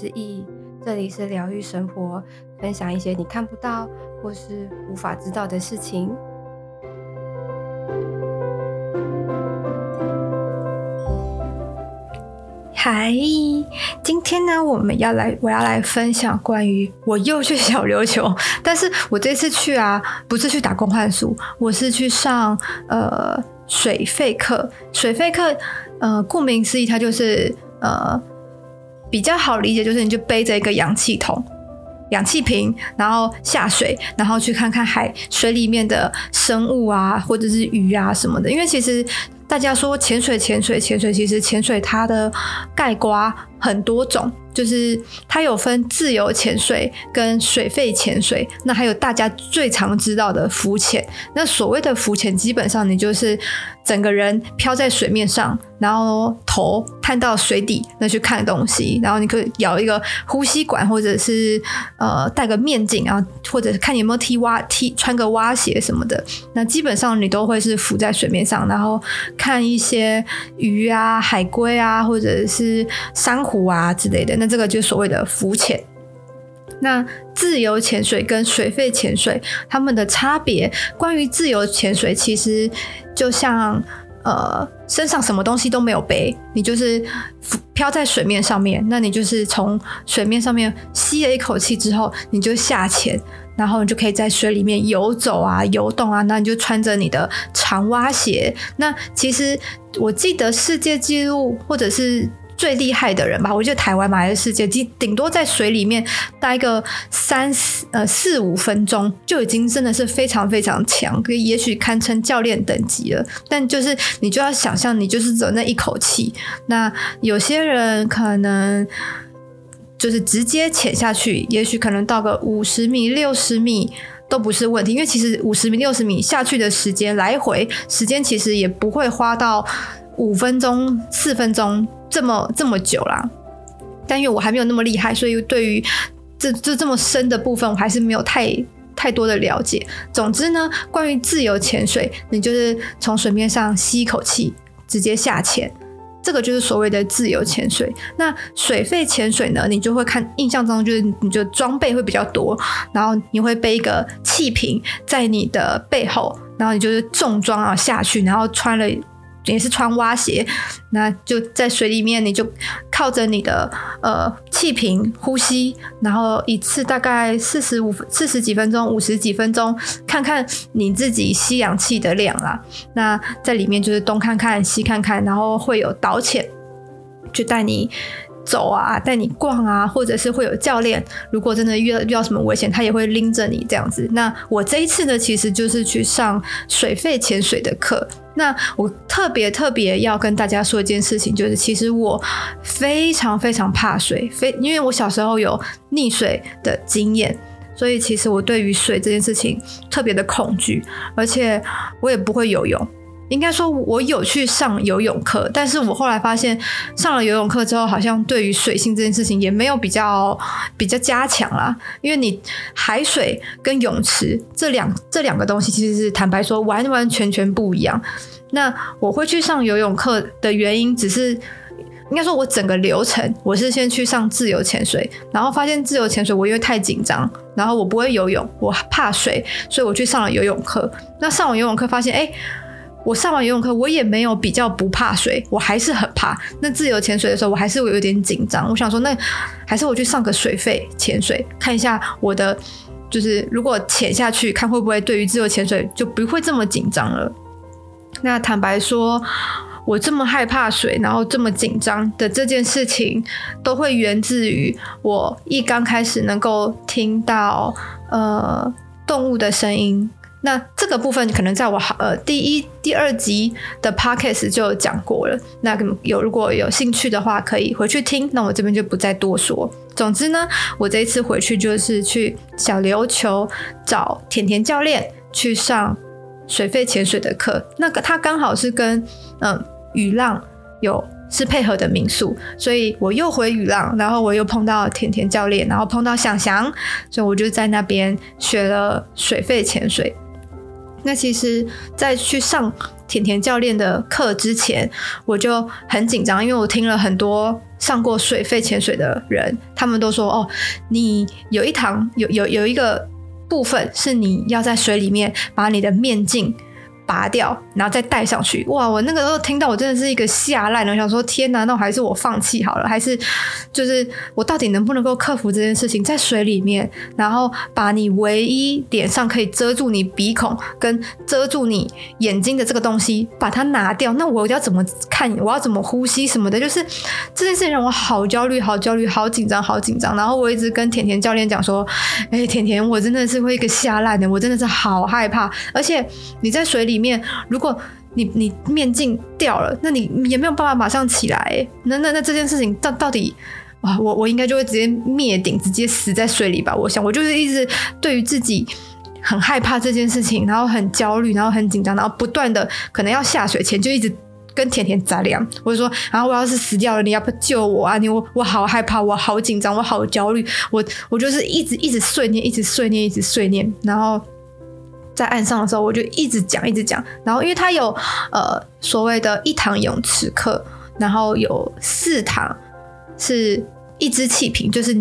是易，这里是疗愈生活，分享一些你看不到或是无法知道的事情。嗨，今天呢，我们要来，我要来分享关于我又去小琉球，但是我这次去啊，不是去打工换宿，我是去上呃水肺课。水肺课，呃，顾名思义，它就是呃。比较好理解，就是你就背着一个氧气筒、氧气瓶，然后下水，然后去看看海水里面的生物啊，或者是鱼啊什么的。因为其实大家说潜水、潜水、潜水，其实潜水它的概括很多种。就是它有分自由潜水跟水肺潜水，那还有大家最常知道的浮潜。那所谓的浮潜，基本上你就是整个人飘在水面上，然后头探到水底，那去看东西，然后你可以咬一个呼吸管，或者是呃戴个面镜，啊或者是看你有没有踢蛙踢穿个蛙鞋什么的。那基本上你都会是浮在水面上，然后看一些鱼啊、海龟啊，或者是珊瑚啊之类的。那这个就是所谓的浮潜。那自由潜水跟水肺潜水，它们的差别，关于自由潜水，其实就像呃身上什么东西都没有背，你就是浮漂在水面上面。那你就是从水面上面吸了一口气之后，你就下潜，然后你就可以在水里面游走啊、游动啊。那你就穿着你的长蛙鞋。那其实我记得世界纪录或者是。最厉害的人吧，我觉得台湾嘛还是世界，顶顶多在水里面待个三四呃四五分钟，就已经真的是非常非常强，可以也许堪称教练等级了。但就是你就要想象，你就是走那一口气。那有些人可能就是直接潜下去，也许可能到个五十米、六十米都不是问题，因为其实五十米、六十米下去的时间来回时间其实也不会花到五分钟、四分钟。这么这么久啦，但因为我还没有那么厉害，所以对于这这这么深的部分，我还是没有太太多的了解。总之呢，关于自由潜水，你就是从水面上吸一口气，直接下潜，这个就是所谓的自由潜水。那水肺潜水呢，你就会看印象中就是你就装备会比较多，然后你会背一个气瓶在你的背后，然后你就是重装啊下去，然后穿了。也是穿蛙鞋，那就在水里面，你就靠着你的呃气瓶呼吸，然后一次大概四十五四十几分钟、五十几分钟，看看你自己吸氧气的量啦。那在里面就是东看看西看看，然后会有导潜，就带你走啊，带你逛啊，或者是会有教练，如果真的遇到遇到什么危险，他也会拎着你这样子。那我这一次呢，其实就是去上水肺潜水的课。那我特别特别要跟大家说一件事情，就是其实我非常非常怕水，非因为我小时候有溺水的经验，所以其实我对于水这件事情特别的恐惧，而且我也不会游泳。应该说，我有去上游泳课，但是我后来发现上了游泳课之后，好像对于水性这件事情也没有比较比较加强啦。因为你海水跟泳池这两这两个东西，其实是坦白说完完全全不一样。那我会去上游泳课的原因，只是应该说我整个流程，我是先去上自由潜水，然后发现自由潜水我因为太紧张，然后我不会游泳，我怕水，所以我去上了游泳课。那上完游泳课发现，哎。我上完游泳课，我也没有比较不怕水，我还是很怕。那自由潜水的时候，我还是有点紧张。我想说，那还是我去上个水肺潜水，看一下我的，就是如果潜下去，看会不会对于自由潜水就不会这么紧张了。那坦白说，我这么害怕水，然后这么紧张的这件事情，都会源自于我一刚开始能够听到呃动物的声音。那这个部分可能在我呃第一、第二集的 podcast 就讲过了。那有如果有兴趣的话，可以回去听。那我这边就不再多说。总之呢，我这一次回去就是去小琉球找甜甜教练去上水肺潜水的课。那个他刚好是跟嗯雨浪有是配合的民宿，所以我又回雨浪，然后我又碰到甜甜教练，然后碰到翔翔，所以我就在那边学了水肺潜水。那其实，在去上甜甜教练的课之前，我就很紧张，因为我听了很多上过水肺潜水的人，他们都说：“哦，你有一堂有有有一个部分是你要在水里面把你的面镜。”拔掉，然后再戴上去。哇！我那个时候听到，我真的是一个吓烂了。我想说，天哪，那我还是我放弃好了？还是就是我到底能不能够克服这件事情？在水里面，然后把你唯一脸上可以遮住你鼻孔跟遮住你眼睛的这个东西，把它拿掉。那我要怎么看？我要怎么呼吸什么的？就是这件事情让我好焦虑，好焦虑，好紧张，好紧张。然后我一直跟甜甜教练讲说：“哎，甜甜，我真的是会一个吓烂的，我真的是好害怕。而且你在水里。”面，如果你你面镜掉了，那你也没有办法马上起来。那那那这件事情到到底，哇，我我应该就会直接灭顶，直接死在水里吧？我想，我就是一直对于自己很害怕这件事情，然后很焦虑，然后很紧张，然后不断的可能要下水前就一直跟甜甜打量，我就说，然后我要是死掉了，你要不救我啊？你我我好害怕，我好紧张，我好焦虑，我我就是一直一直碎念，一直碎念，一直碎念，然后。在岸上的时候，我就一直讲，一直讲。然后，因为它有呃所谓的一堂泳池课，然后有四堂是一支气瓶，就是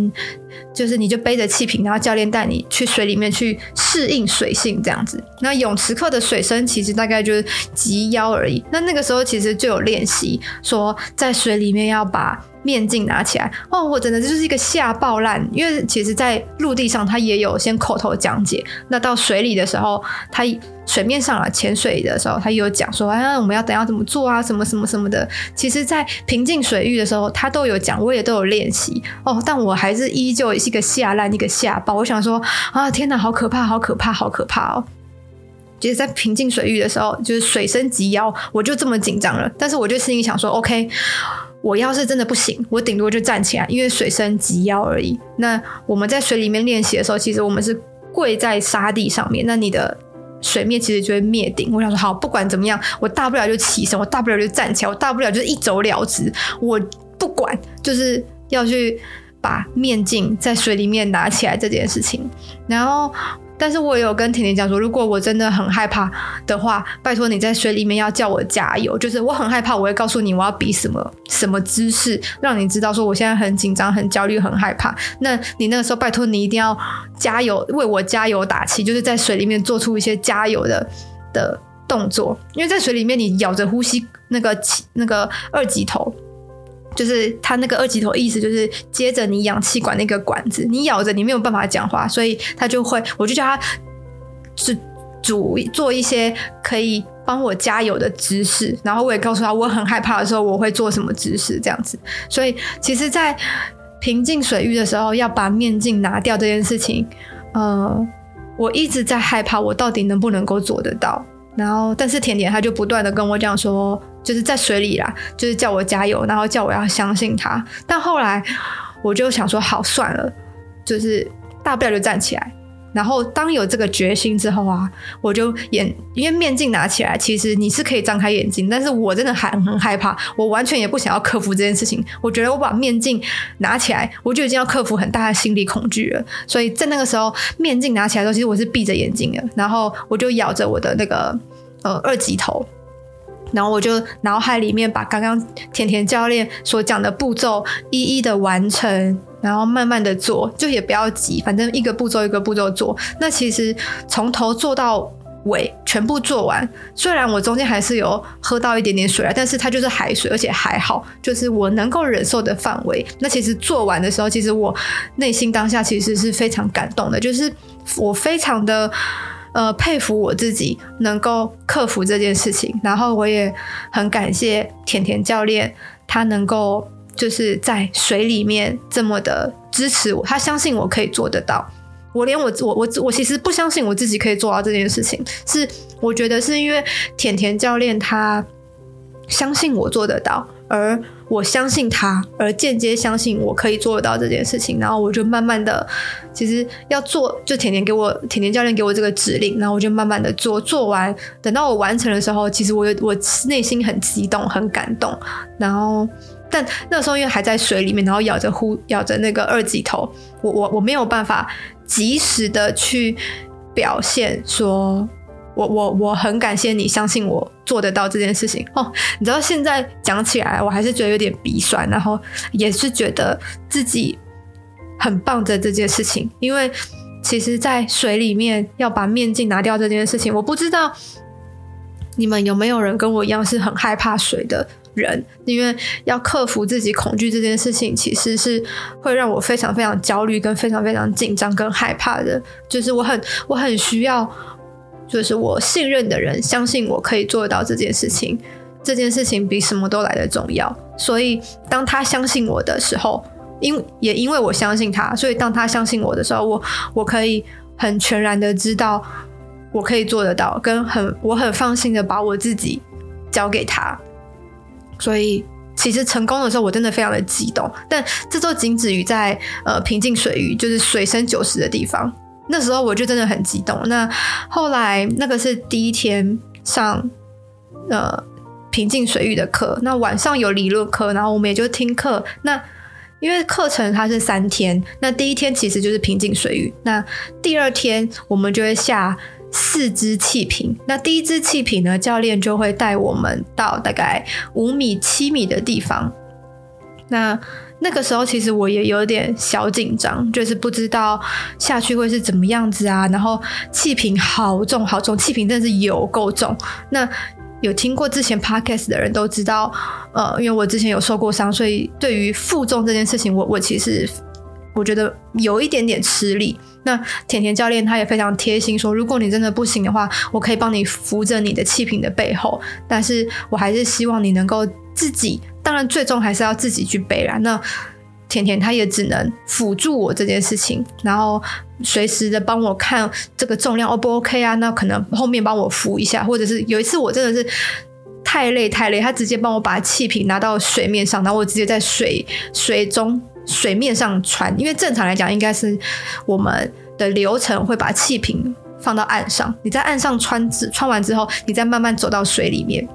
就是你就背着气瓶，然后教练带你去水里面去适应水性这样子。那泳池课的水深其实大概就是及腰而已。那那个时候其实就有练习说，在水里面要把。面镜拿起来哦，我真的就是一个吓爆烂，因为其实，在陆地上他也有先口头讲解，那到水里的时候，他水面上啊潜水的时候，他也有讲说，哎，我们要等下怎么做啊，什么什么什么的。其实，在平静水域的时候，他都有讲，我也都有练习哦，但我还是依旧是一个下烂，一个下爆。我想说啊，天哪，好可怕，好可怕，好可怕哦！其实，在平静水域的时候，就是水深及腰，我就这么紧张了，但是我就心里想说，OK。我要是真的不行，我顶多就站起来，因为水深及腰而已。那我们在水里面练习的时候，其实我们是跪在沙地上面，那你的水面其实就会灭顶。我想说，好，不管怎么样，我大不了就起身，我大不了就站起来，我大不了就是一走了之。我不管，就是要去把面镜在水里面拿起来这件事情，然后。但是我也有跟甜甜讲说，如果我真的很害怕的话，拜托你在水里面要叫我加油。就是我很害怕，我会告诉你我要比什么什么姿势，让你知道说我现在很紧张、很焦虑、很害怕。那你那个时候拜托你一定要加油，为我加油打气，就是在水里面做出一些加油的的动作。因为在水里面你咬着呼吸那个那个二级头。就是他那个二级头意思就是接着你氧气管那个管子，你咬着你没有办法讲话，所以他就会，我就叫他是主做一些可以帮我加油的姿势，然后我也告诉他我很害怕的时候我会做什么姿势这样子。所以其实，在平静水域的时候要把面镜拿掉这件事情，呃，我一直在害怕我到底能不能够做得到。然后，但是甜甜他就不断的跟我讲说，就是在水里啦，就是叫我加油，然后叫我要相信他。但后来我就想说，好算了，就是大不了就站起来。然后当有这个决心之后啊，我就眼因为面镜拿起来，其实你是可以张开眼睛，但是我真的很很害怕，我完全也不想要克服这件事情。我觉得我把面镜拿起来，我就已经要克服很大的心理恐惧了。所以在那个时候，面镜拿起来的时候，其实我是闭着眼睛的，然后我就咬着我的那个呃二级头，然后我就脑海里面把刚刚甜甜教练所讲的步骤一一的完成。然后慢慢的做，就也不要急，反正一个步骤一个步骤做。那其实从头做到尾，全部做完，虽然我中间还是有喝到一点点水啊，但是它就是海水，而且还好，就是我能够忍受的范围。那其实做完的时候，其实我内心当下其实是非常感动的，就是我非常的呃佩服我自己能够克服这件事情，然后我也很感谢甜甜教练，他能够。就是在水里面这么的支持我，他相信我可以做得到。我连我我我我其实不相信我自己可以做到这件事情，是我觉得是因为甜甜教练他相信我做得到，而我相信他，而间接相信我可以做得到这件事情，然后我就慢慢的，其实要做，就甜甜给我甜甜教练给我这个指令，然后我就慢慢的做，做完，等到我完成的时候，其实我我内心很激动，很感动，然后。但那时候因为还在水里面，然后咬着呼咬着那个二级头，我我我没有办法及时的去表现说，我我我很感谢你相信我做得到这件事情哦。你知道现在讲起来，我还是觉得有点鼻酸，然后也是觉得自己很棒的这件事情，因为其实，在水里面要把面镜拿掉这件事情，我不知道你们有没有人跟我一样是很害怕水的。人，因为要克服自己恐惧这件事情，其实是会让我非常非常焦虑，跟非常非常紧张，跟害怕的。就是我很我很需要，就是我信任的人相信我可以做得到这件事情。这件事情比什么都来得重要。所以当他相信我的时候，因也因为我相信他，所以当他相信我的时候，我我可以很全然的知道我可以做得到，跟很我很放心的把我自己交给他。所以，其实成功的时候，我真的非常的激动。但这都仅止于在呃平静水域，就是水深九十的地方。那时候我就真的很激动。那后来那个是第一天上呃平静水域的课，那晚上有理论课，然后我们也就听课。那因为课程它是三天，那第一天其实就是平静水域，那第二天我们就会下。四支气瓶，那第一支气瓶呢，教练就会带我们到大概五米、七米的地方。那那个时候，其实我也有点小紧张，就是不知道下去会是怎么样子啊。然后气瓶好重好重，气瓶真的是有够重。那有听过之前 podcast 的人都知道，呃，因为我之前有受过伤，所以对于负重这件事情，我我其实我觉得有一点点吃力。那甜甜教练他也非常贴心，说如果你真的不行的话，我可以帮你扶着你的气瓶的背后，但是我还是希望你能够自己，当然最终还是要自己去背啦。那甜甜他也只能辅助我这件事情，然后随时的帮我看这个重量 O 不 OK 啊？那可能后面帮我扶一下，或者是有一次我真的是太累太累，他直接帮我把气瓶拿到水面上，然后我直接在水水中。水面上穿，因为正常来讲，应该是我们的流程会把气瓶放到岸上，你在岸上穿之穿完之后，你再慢慢走到水里面。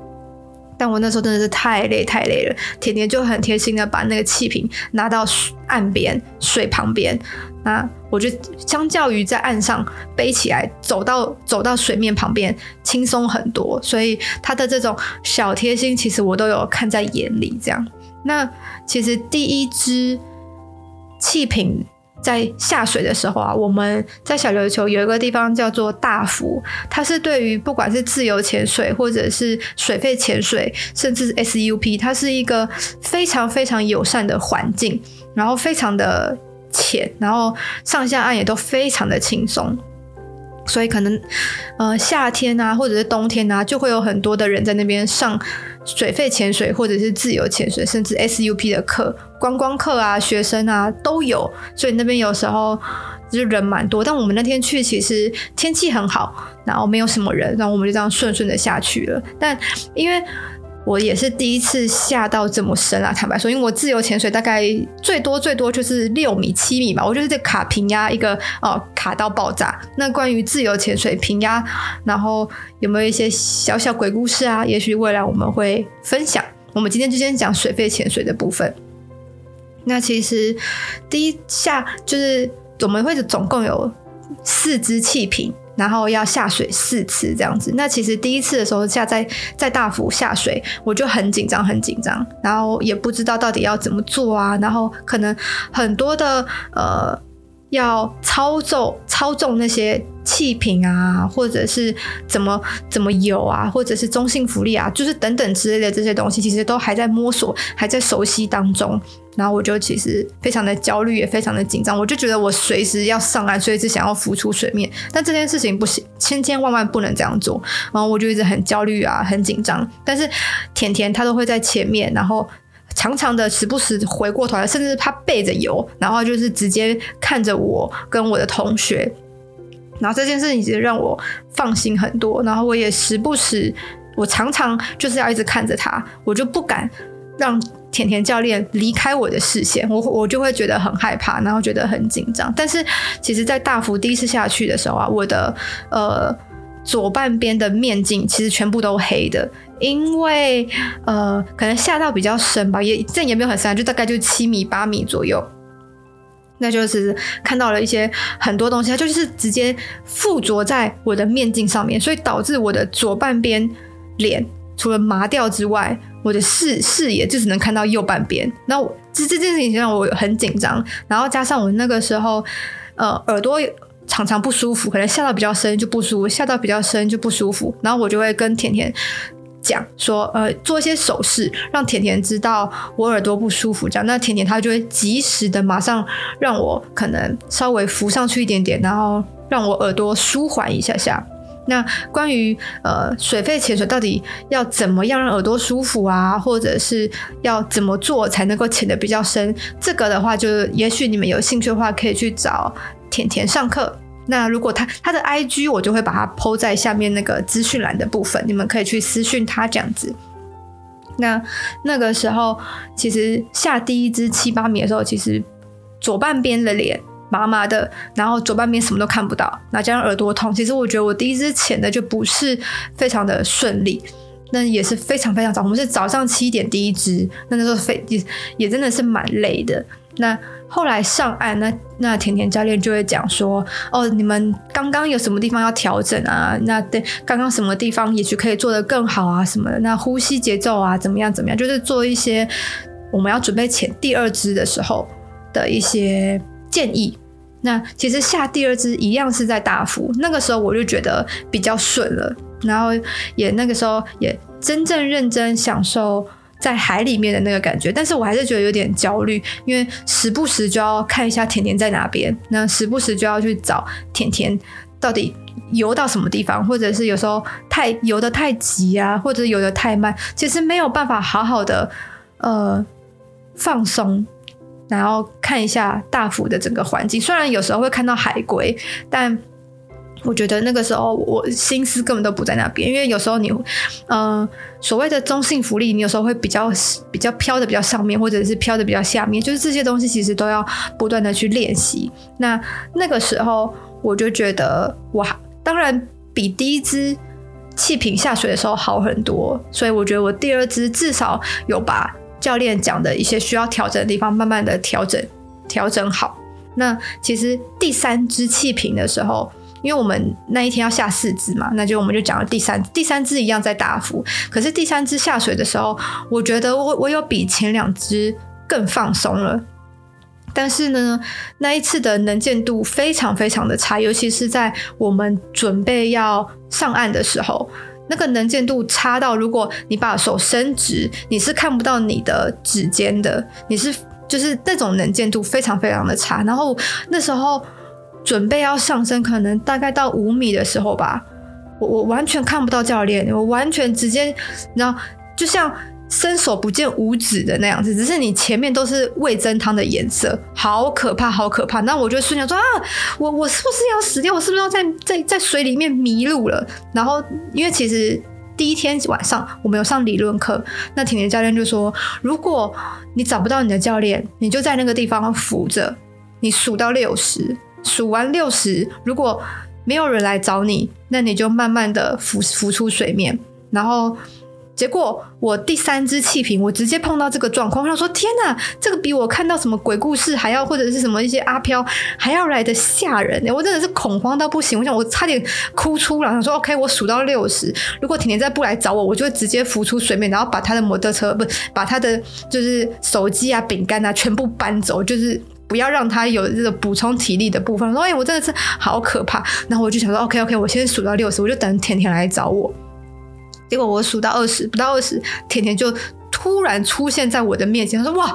但我那时候真的是太累太累了，甜甜就很贴心的把那个气瓶拿到岸边水旁边，那我就相较于在岸上背起来，走到走到水面旁边轻松很多。所以他的这种小贴心，其实我都有看在眼里。这样，那其实第一支。气瓶在下水的时候啊，我们在小琉球有一个地方叫做大福，它是对于不管是自由潜水或者是水肺潜水，甚至是 SUP，它是一个非常非常友善的环境，然后非常的浅，然后上下岸也都非常的轻松。所以可能，呃，夏天啊，或者是冬天啊，就会有很多的人在那边上水肺潜水，或者是自由潜水，甚至 SUP 的课，观光课啊，学生啊都有。所以那边有时候就是人蛮多。但我们那天去，其实天气很好，然后没有什么人，然后我们就这样顺顺的下去了。但因为我也是第一次下到这么深啊，坦白说，因为我自由潜水大概最多最多就是六米七米吧，我就是这卡平压一个哦，卡到爆炸。那关于自由潜水平压，然后有没有一些小小鬼故事啊？也许未来我们会分享。我们今天就先讲水肺潜水的部分。那其实第一下就是我们会总共有四支气瓶。然后要下水四次这样子，那其实第一次的时候下在在大幅下水，我就很紧张很紧张，然后也不知道到底要怎么做啊，然后可能很多的呃要操纵操纵那些气瓶啊，或者是怎么怎么游啊，或者是中性浮力啊，就是等等之类的这些东西，其实都还在摸索，还在熟悉当中。然后我就其实非常的焦虑，也非常的紧张。我就觉得我随时要上岸，随时想要浮出水面。但这件事情不行，千千万万不能这样做。然后我就一直很焦虑啊，很紧张。但是甜甜她都会在前面，然后常常的时不时回过头来，甚至他背着游，然后就是直接看着我跟我的同学。然后这件事情其实让我放心很多，然后我也时不时，我常常就是要一直看着他，我就不敢让甜甜教练离开我的视线，我我就会觉得很害怕，然后觉得很紧张。但是其实，在大福第一次下去的时候啊，我的呃左半边的面镜其实全部都黑的，因为呃可能下到比较深吧，也这也没有很深，就大概就七米八米左右。那就是看到了一些很多东西，它就是直接附着在我的面镜上面，所以导致我的左半边脸除了麻掉之外，我的视视野就只能看到右半边。那我这这件事情让我很紧张，然后加上我那个时候呃耳朵常常不舒服，可能下到比较深就不舒服，下到比较深就不舒服，然后我就会跟甜甜。讲说，呃，做一些手势，让甜甜知道我耳朵不舒服，这样，那甜甜她就会及时的马上让我可能稍微浮上去一点点，然后让我耳朵舒缓一下下。那关于呃水肺潜水到底要怎么样让耳朵舒服啊，或者是要怎么做才能够潜得比较深，这个的话，就也许你们有兴趣的话，可以去找甜甜上课。那如果他他的 IG 我就会把它 po 在下面那个资讯栏的部分，你们可以去私讯他这样子。那那个时候其实下第一支七八米的时候，其实左半边的脸麻麻的，然后左半边什么都看不到，那加上耳朵痛，其实我觉得我第一支潜的就不是非常的顺利，那也是非常非常早，我们是早上七点第一支，那那时候非也也真的是蛮累的。那后来上岸，那那甜甜教练就会讲说，哦，你们刚刚有什么地方要调整啊？那对，刚刚什么地方也许可以做得更好啊？什么的？那呼吸节奏啊，怎么样？怎么样？就是做一些我们要准备潜第二支的时候的一些建议。那其实下第二支一样是在大幅，那个时候我就觉得比较顺了，然后也那个时候也真正认真享受。在海里面的那个感觉，但是我还是觉得有点焦虑，因为时不时就要看一下甜甜在哪边，那时不时就要去找甜甜到底游到什么地方，或者是有时候太游得太急啊，或者游得太慢，其实没有办法好好的呃放松，然后看一下大福的整个环境。虽然有时候会看到海龟，但。我觉得那个时候我心思根本都不在那边，因为有时候你，呃，所谓的中性浮力，你有时候会比较比较飘的比较上面，或者是飘的比较下面，就是这些东西其实都要不断的去练习。那那个时候我就觉得，哇，当然比第一支气瓶下水的时候好很多，所以我觉得我第二支至少有把教练讲的一些需要调整的地方慢慢的调整调整好。那其实第三支气瓶的时候。因为我们那一天要下四支嘛，那就我们就讲了第三第三支一样在大福，可是第三支下水的时候，我觉得我我有比前两支更放松了，但是呢，那一次的能见度非常非常的差，尤其是在我们准备要上岸的时候，那个能见度差到如果你把手伸直，你是看不到你的指尖的，你是就是那种能见度非常非常的差，然后那时候。准备要上升，可能大概到五米的时候吧，我我完全看不到教练，我完全直接，然后就像伸手不见五指的那样子，只是你前面都是味增汤的颜色，好可怕，好可怕。那我就瞬间说啊，我我是不是要死掉？我是不是要在在在水里面迷路了？然后因为其实第一天晚上我没有上理论课，那甜甜教练就说，如果你找不到你的教练，你就在那个地方扶着，你数到六十。数完六十，如果没有人来找你，那你就慢慢的浮浮出水面。然后结果我第三支气瓶，我直接碰到这个状况，我想说天哪，这个比我看到什么鬼故事还要，或者是什么一些阿飘还要来的吓人。我真的是恐慌到不行，我想我差点哭出来。想说 OK，我数到六十，如果甜甜再不来找我，我就直接浮出水面，然后把他的摩托车不把他的就是手机啊、饼干啊全部搬走，就是。不要让他有这个补充体力的部分。说，哎，我真的是好可怕。然后我就想说，OK OK，我先数到六十，我就等甜甜来找我。结果我数到二十，不到二十，甜甜就突然出现在我的面前。他说：“哇，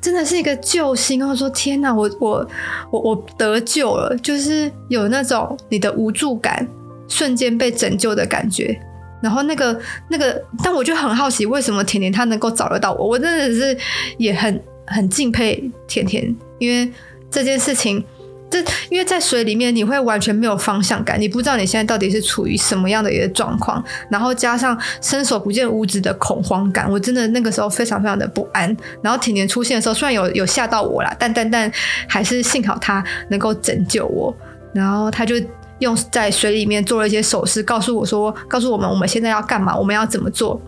真的是一个救星！”我说：“天哪，我我我我得救了！”就是有那种你的无助感瞬间被拯救的感觉。然后那个那个，但我就很好奇，为什么甜甜她能够找得到我？我真的是也很很敬佩甜甜，因为这件事情，这因为在水里面你会完全没有方向感，你不知道你现在到底是处于什么样的一个状况，然后加上伸手不见五指的恐慌感，我真的那个时候非常非常的不安。然后甜甜出现的时候，虽然有有吓到我啦，但但但还是幸好她能够拯救我，然后他就。用在水里面做了一些手势，告诉我说：“告诉我们我们现在要干嘛，我们要怎么做。”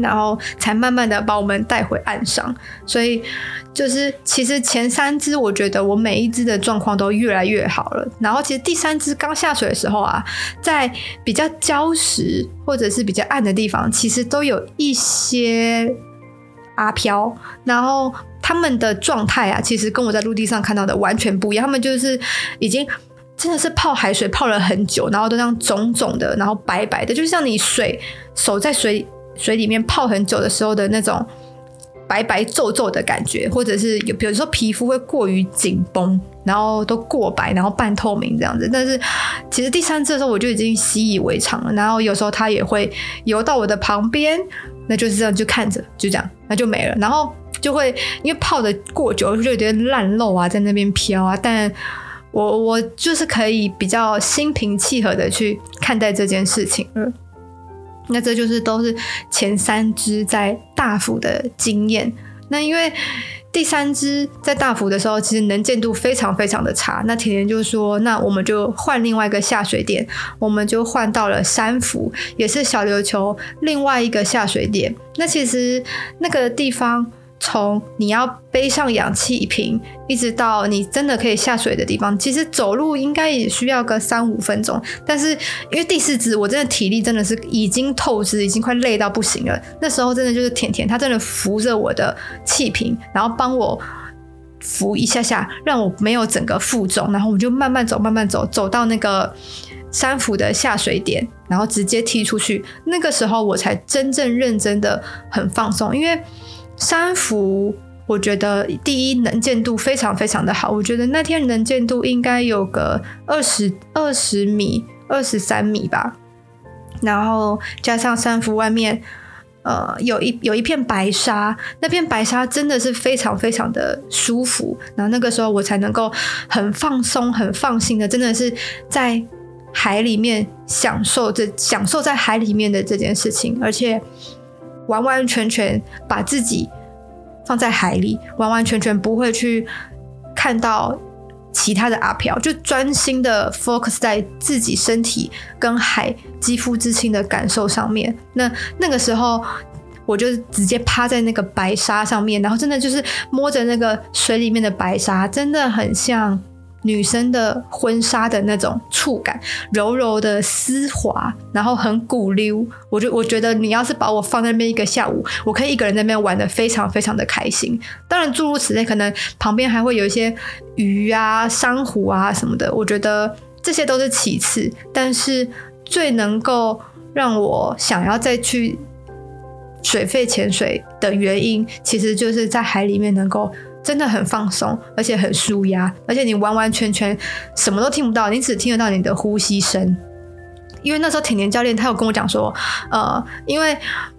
然后才慢慢的把我们带回岸上。所以就是其实前三只，我觉得我每一只的状况都越来越好了。然后其实第三只刚下水的时候啊，在比较礁石或者是比较暗的地方，其实都有一些阿飘。然后他们的状态啊，其实跟我在陆地上看到的完全不一样。他们就是已经。真的是泡海水泡了很久，然后都这样肿肿的，然后白白的，就像你水手在水水里面泡很久的时候的那种白白皱皱的感觉，或者是有比如说皮肤会过于紧绷，然后都过白，然后半透明这样子。但是其实第三次的时候我就已经习以为常了，然后有时候它也会游到我的旁边，那就是这样就看着，就这样，那就没了。然后就会因为泡的过久，就有点烂肉啊，在那边飘啊，但。我我就是可以比较心平气和的去看待这件事情了。那这就是都是前三只在大幅的经验。那因为第三只在大幅的时候，其实能见度非常非常的差。那甜甜就说：“那我们就换另外一个下水点，我们就换到了三福，也是小琉球另外一个下水点。那其实那个地方。”从你要背上氧气瓶，一直到你真的可以下水的地方，其实走路应该也需要个三五分钟。但是因为第四支，我真的体力真的是已经透支，已经快累到不行了。那时候真的就是甜甜，他真的扶着我的气瓶，然后帮我扶一下下，让我没有整个负重，然后我就慢慢走，慢慢走，走到那个三伏的下水点，然后直接踢出去。那个时候我才真正认真的很放松，因为。三福，我觉得第一能见度非常非常的好。我觉得那天能见度应该有个二十二十米、二十三米吧。然后加上三福外面，呃，有一有一片白沙，那片白沙真的是非常非常的舒服。然后那个时候我才能够很放松、很放心的，真的是在海里面享受这享受在海里面的这件事情，而且。完完全全把自己放在海里，完完全全不会去看到其他的阿飘，就专心的 focus 在自己身体跟海肌肤之亲的感受上面。那那个时候，我就直接趴在那个白沙上面，然后真的就是摸着那个水里面的白沙，真的很像。女生的婚纱的那种触感，柔柔的丝滑，然后很鼓溜。我就我觉得，你要是把我放在那边一个下午，我可以一个人在那边玩得非常非常的开心。当然，诸如此类，可能旁边还会有一些鱼啊、珊瑚啊什么的。我觉得这些都是其次，但是最能够让我想要再去水肺潜水的原因，其实就是在海里面能够。真的很放松，而且很舒压，而且你完完全全什么都听不到，你只听得到你的呼吸声。因为那时候甜甜教练他有跟我讲说，呃，因为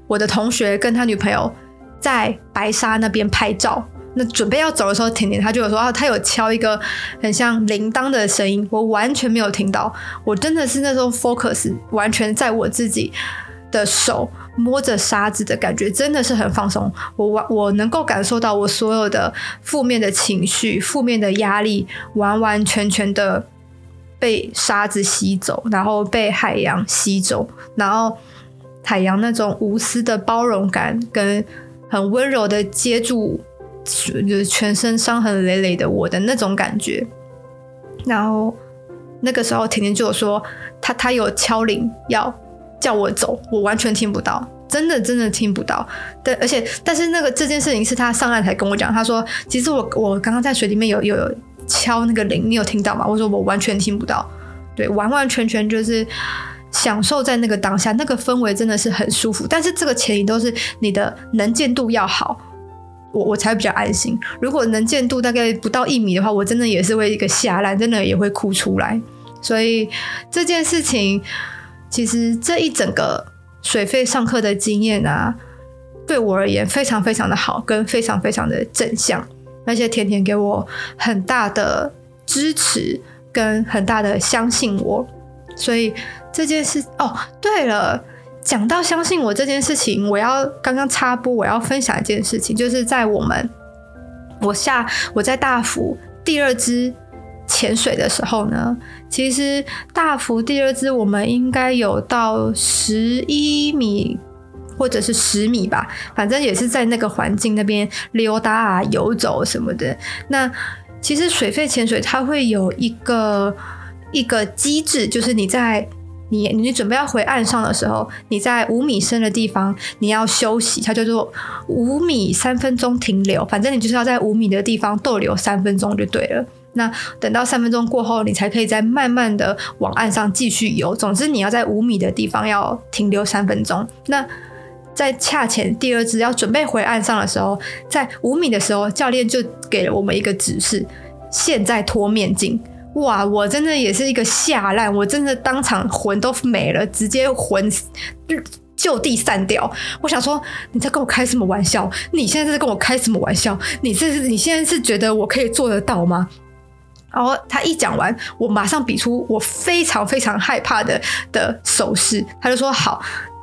我的同学跟他女朋友在白沙那边拍照，那准备要走的时候，甜甜他就有说啊，他有敲一个很像铃铛的声音，我完全没有听到，我真的是那时候 focus 完全在我自己的手。摸着沙子的感觉真的是很放松，我完我能够感受到我所有的负面的情绪、负面的压力，完完全全的被沙子吸走，然后被海洋吸走，然后海洋那种无私的包容感跟很温柔的接住，就全身伤痕累累的我的那种感觉，然后那个时候甜甜就有说他他有敲铃要。叫我走，我完全听不到，真的真的听不到。但而且，但是那个这件事情是他上岸才跟我讲，他说：“其实我我刚刚在水里面有有敲那个铃，你有听到吗？”我说：“我完全听不到。”对，完完全全就是享受在那个当下，那个氛围真的是很舒服。但是这个前提都是你的能见度要好，我我才比较安心。如果能见度大概不到一米的话，我真的也是会一个吓烂，真的也会哭出来。所以这件事情。其实这一整个水费上课的经验啊，对我而言非常非常的好，跟非常非常的正向，而且甜甜给我很大的支持，跟很大的相信我，所以这件事哦，对了，讲到相信我这件事情，我要刚刚插播，我要分享一件事情，就是在我们我下我在大福第二支潜水的时候呢，其实大福第二支我们应该有到十一米或者是十米吧，反正也是在那个环境那边溜达啊、游走什么的。那其实水肺潜水它会有一个一个机制，就是你在你你准备要回岸上的时候，你在五米深的地方你要休息，它叫做五米三分钟停留，反正你就是要在五米的地方逗留三分钟就对了。那等到三分钟过后，你才可以再慢慢的往岸上继续游。总之，你要在五米的地方要停留三分钟。那在恰潜第二支要准备回岸上的时候，在五米的时候，教练就给了我们一个指示：现在脱面镜。哇，我真的也是一个吓烂，我真的当场魂都没了，直接魂就地散掉。我想说，你在跟我开什么玩笑？你现在在跟我开什么玩笑？你这是你现在是觉得我可以做得到吗？然后他一讲完，我马上比出我非常非常害怕的的手势。他就说：“好，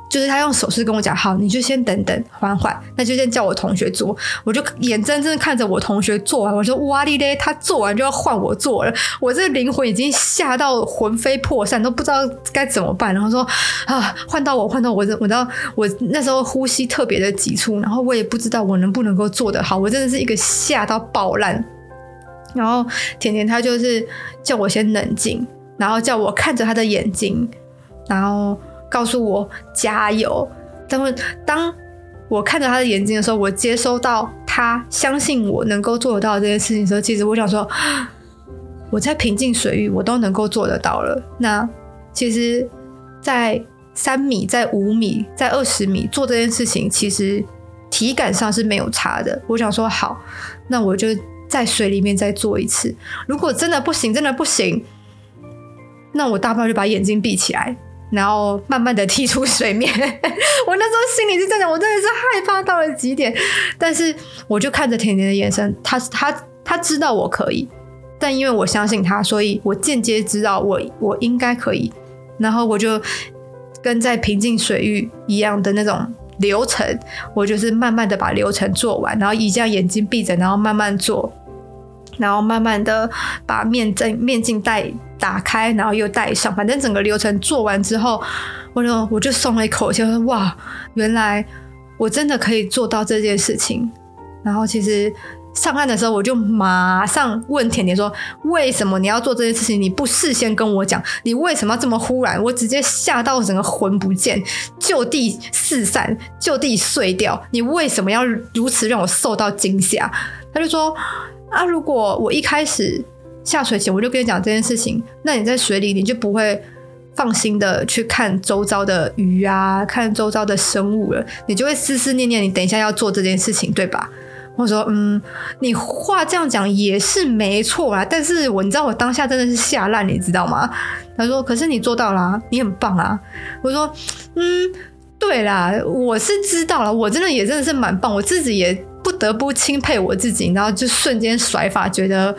就是他用手势跟我讲，好，你就先等等，缓缓。那就先叫我同学做。”我就眼睁睁看着我同学做完，我说：“哇哩嘞！”他做完就要换我做了，我这灵魂已经吓到魂飞魄散，都不知道该怎么办。然后说：“啊，换到我，换到我！”我知道我那时候呼吸特别的急促，然后我也不知道我能不能够做得好。我真的是一个吓到爆烂。然后甜甜他就是叫我先冷静，然后叫我看着他的眼睛，然后告诉我加油。但是当我看着他的眼睛的时候，我接收到他相信我能够做得到这件事情的时候，其实我想说，我在平静水域我都能够做得到了。那其实，在三米、在五米、在二十米做这件事情，其实体感上是没有差的。我想说好，那我就。在水里面再做一次，如果真的不行，真的不行，那我大不了就把眼睛闭起来，然后慢慢的踢出水面。我那时候心里是这样，我真的是害怕到了极点。但是我就看着甜甜的眼神，他他他知道我可以，但因为我相信他，所以我间接知道我我应该可以。然后我就跟在平静水域一样的那种。流程，我就是慢慢的把流程做完，然后一这样眼睛闭着，然后慢慢做，然后慢慢的把面镜面镜带打开，然后又戴上，反正整个流程做完之后，我就我就松了一口气，说哇，原来我真的可以做到这件事情。然后其实。上岸的时候，我就马上问甜甜说：“为什么你要做这件事情？你不事先跟我讲，你为什么要这么忽然？我直接吓到整个魂不见，就地四散，就地碎掉。你为什么要如此让我受到惊吓？”他就说：“啊，如果我一开始下水前我就跟你讲这件事情，那你在水里你就不会放心的去看周遭的鱼啊，看周遭的生物了，你就会思思念念你等一下要做这件事情，对吧？”我说，嗯，你话这样讲也是没错啦，但是我你知道我当下真的是吓烂，你知道吗？他说，可是你做到了，你很棒啊。我说，嗯，对啦，我是知道了，我真的也真的是蛮棒，我自己也不得不钦佩我自己，然后就瞬间甩法，觉得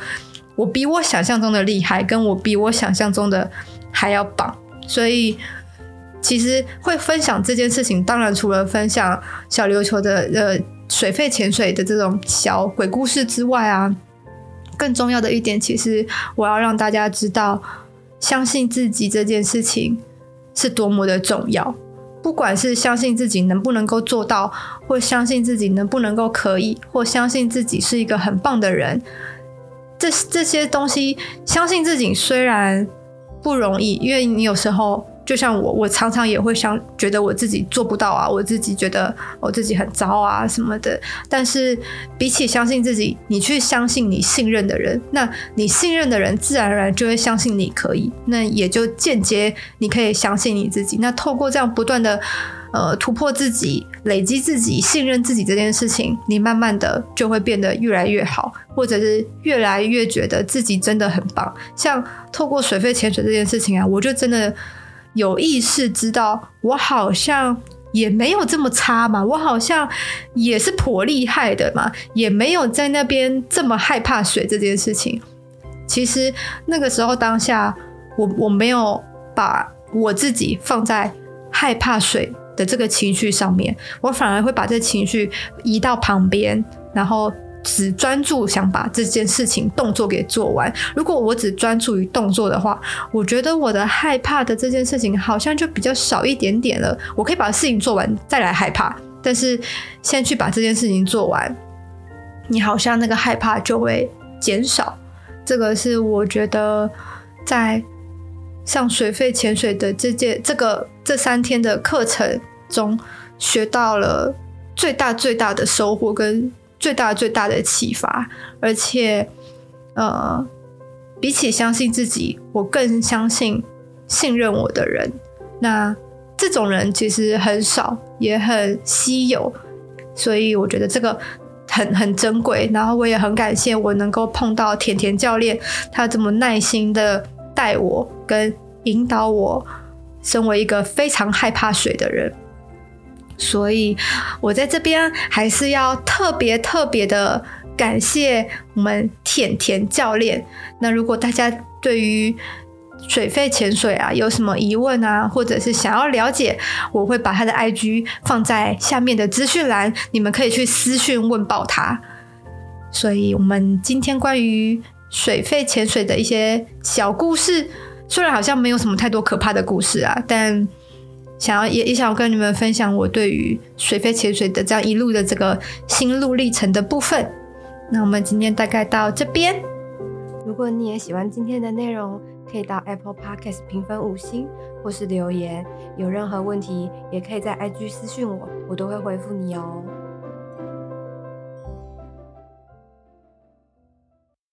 我比我想象中的厉害，跟我比我想象中的还要棒，所以其实会分享这件事情，当然除了分享小琉球的呃。水肺潜水的这种小鬼故事之外啊，更重要的一点，其实我要让大家知道，相信自己这件事情是多么的重要。不管是相信自己能不能够做到，或相信自己能不能够可以，或相信自己是一个很棒的人，这这些东西，相信自己虽然不容易，因为你有时候。就像我，我常常也会想觉得我自己做不到啊，我自己觉得我自己很糟啊什么的。但是比起相信自己，你去相信你信任的人，那你信任的人自然而然就会相信你可以，那也就间接你可以相信你自己。那透过这样不断的呃突破自己、累积自己、信任自己这件事情，你慢慢的就会变得越来越好，或者是越来越觉得自己真的很棒。像透过水肺潜水这件事情啊，我就真的。有意识知道，我好像也没有这么差嘛，我好像也是颇厉害的嘛，也没有在那边这么害怕水这件事情。其实那个时候当下，我我没有把我自己放在害怕水的这个情绪上面，我反而会把这情绪移到旁边，然后。只专注想把这件事情动作给做完。如果我只专注于动作的话，我觉得我的害怕的这件事情好像就比较少一点点了。我可以把事情做完再来害怕，但是先去把这件事情做完，你好像那个害怕就会减少。这个是我觉得在上水肺潜水的这件这个这三天的课程中学到了最大最大的收获跟。最大最大的启发，而且，呃，比起相信自己，我更相信信任我的人。那这种人其实很少，也很稀有，所以我觉得这个很很珍贵。然后我也很感谢我能够碰到甜甜教练，他这么耐心的带我跟引导我，身为一个非常害怕水的人。所以，我在这边还是要特别特别的感谢我们甜甜教练。那如果大家对于水肺潜水啊有什么疑问啊，或者是想要了解，我会把他的 IG 放在下面的资讯栏，你们可以去私讯问报他。所以，我们今天关于水肺潜水的一些小故事，虽然好像没有什么太多可怕的故事啊，但。想要也也想要跟你们分享我对于水飞潜水的这样一路的这个心路历程的部分。那我们今天大概到这边。如果你也喜欢今天的内容，可以到 Apple Podcast 评分五星或是留言。有任何问题也可以在 IG 私讯我，我都会回复你哦。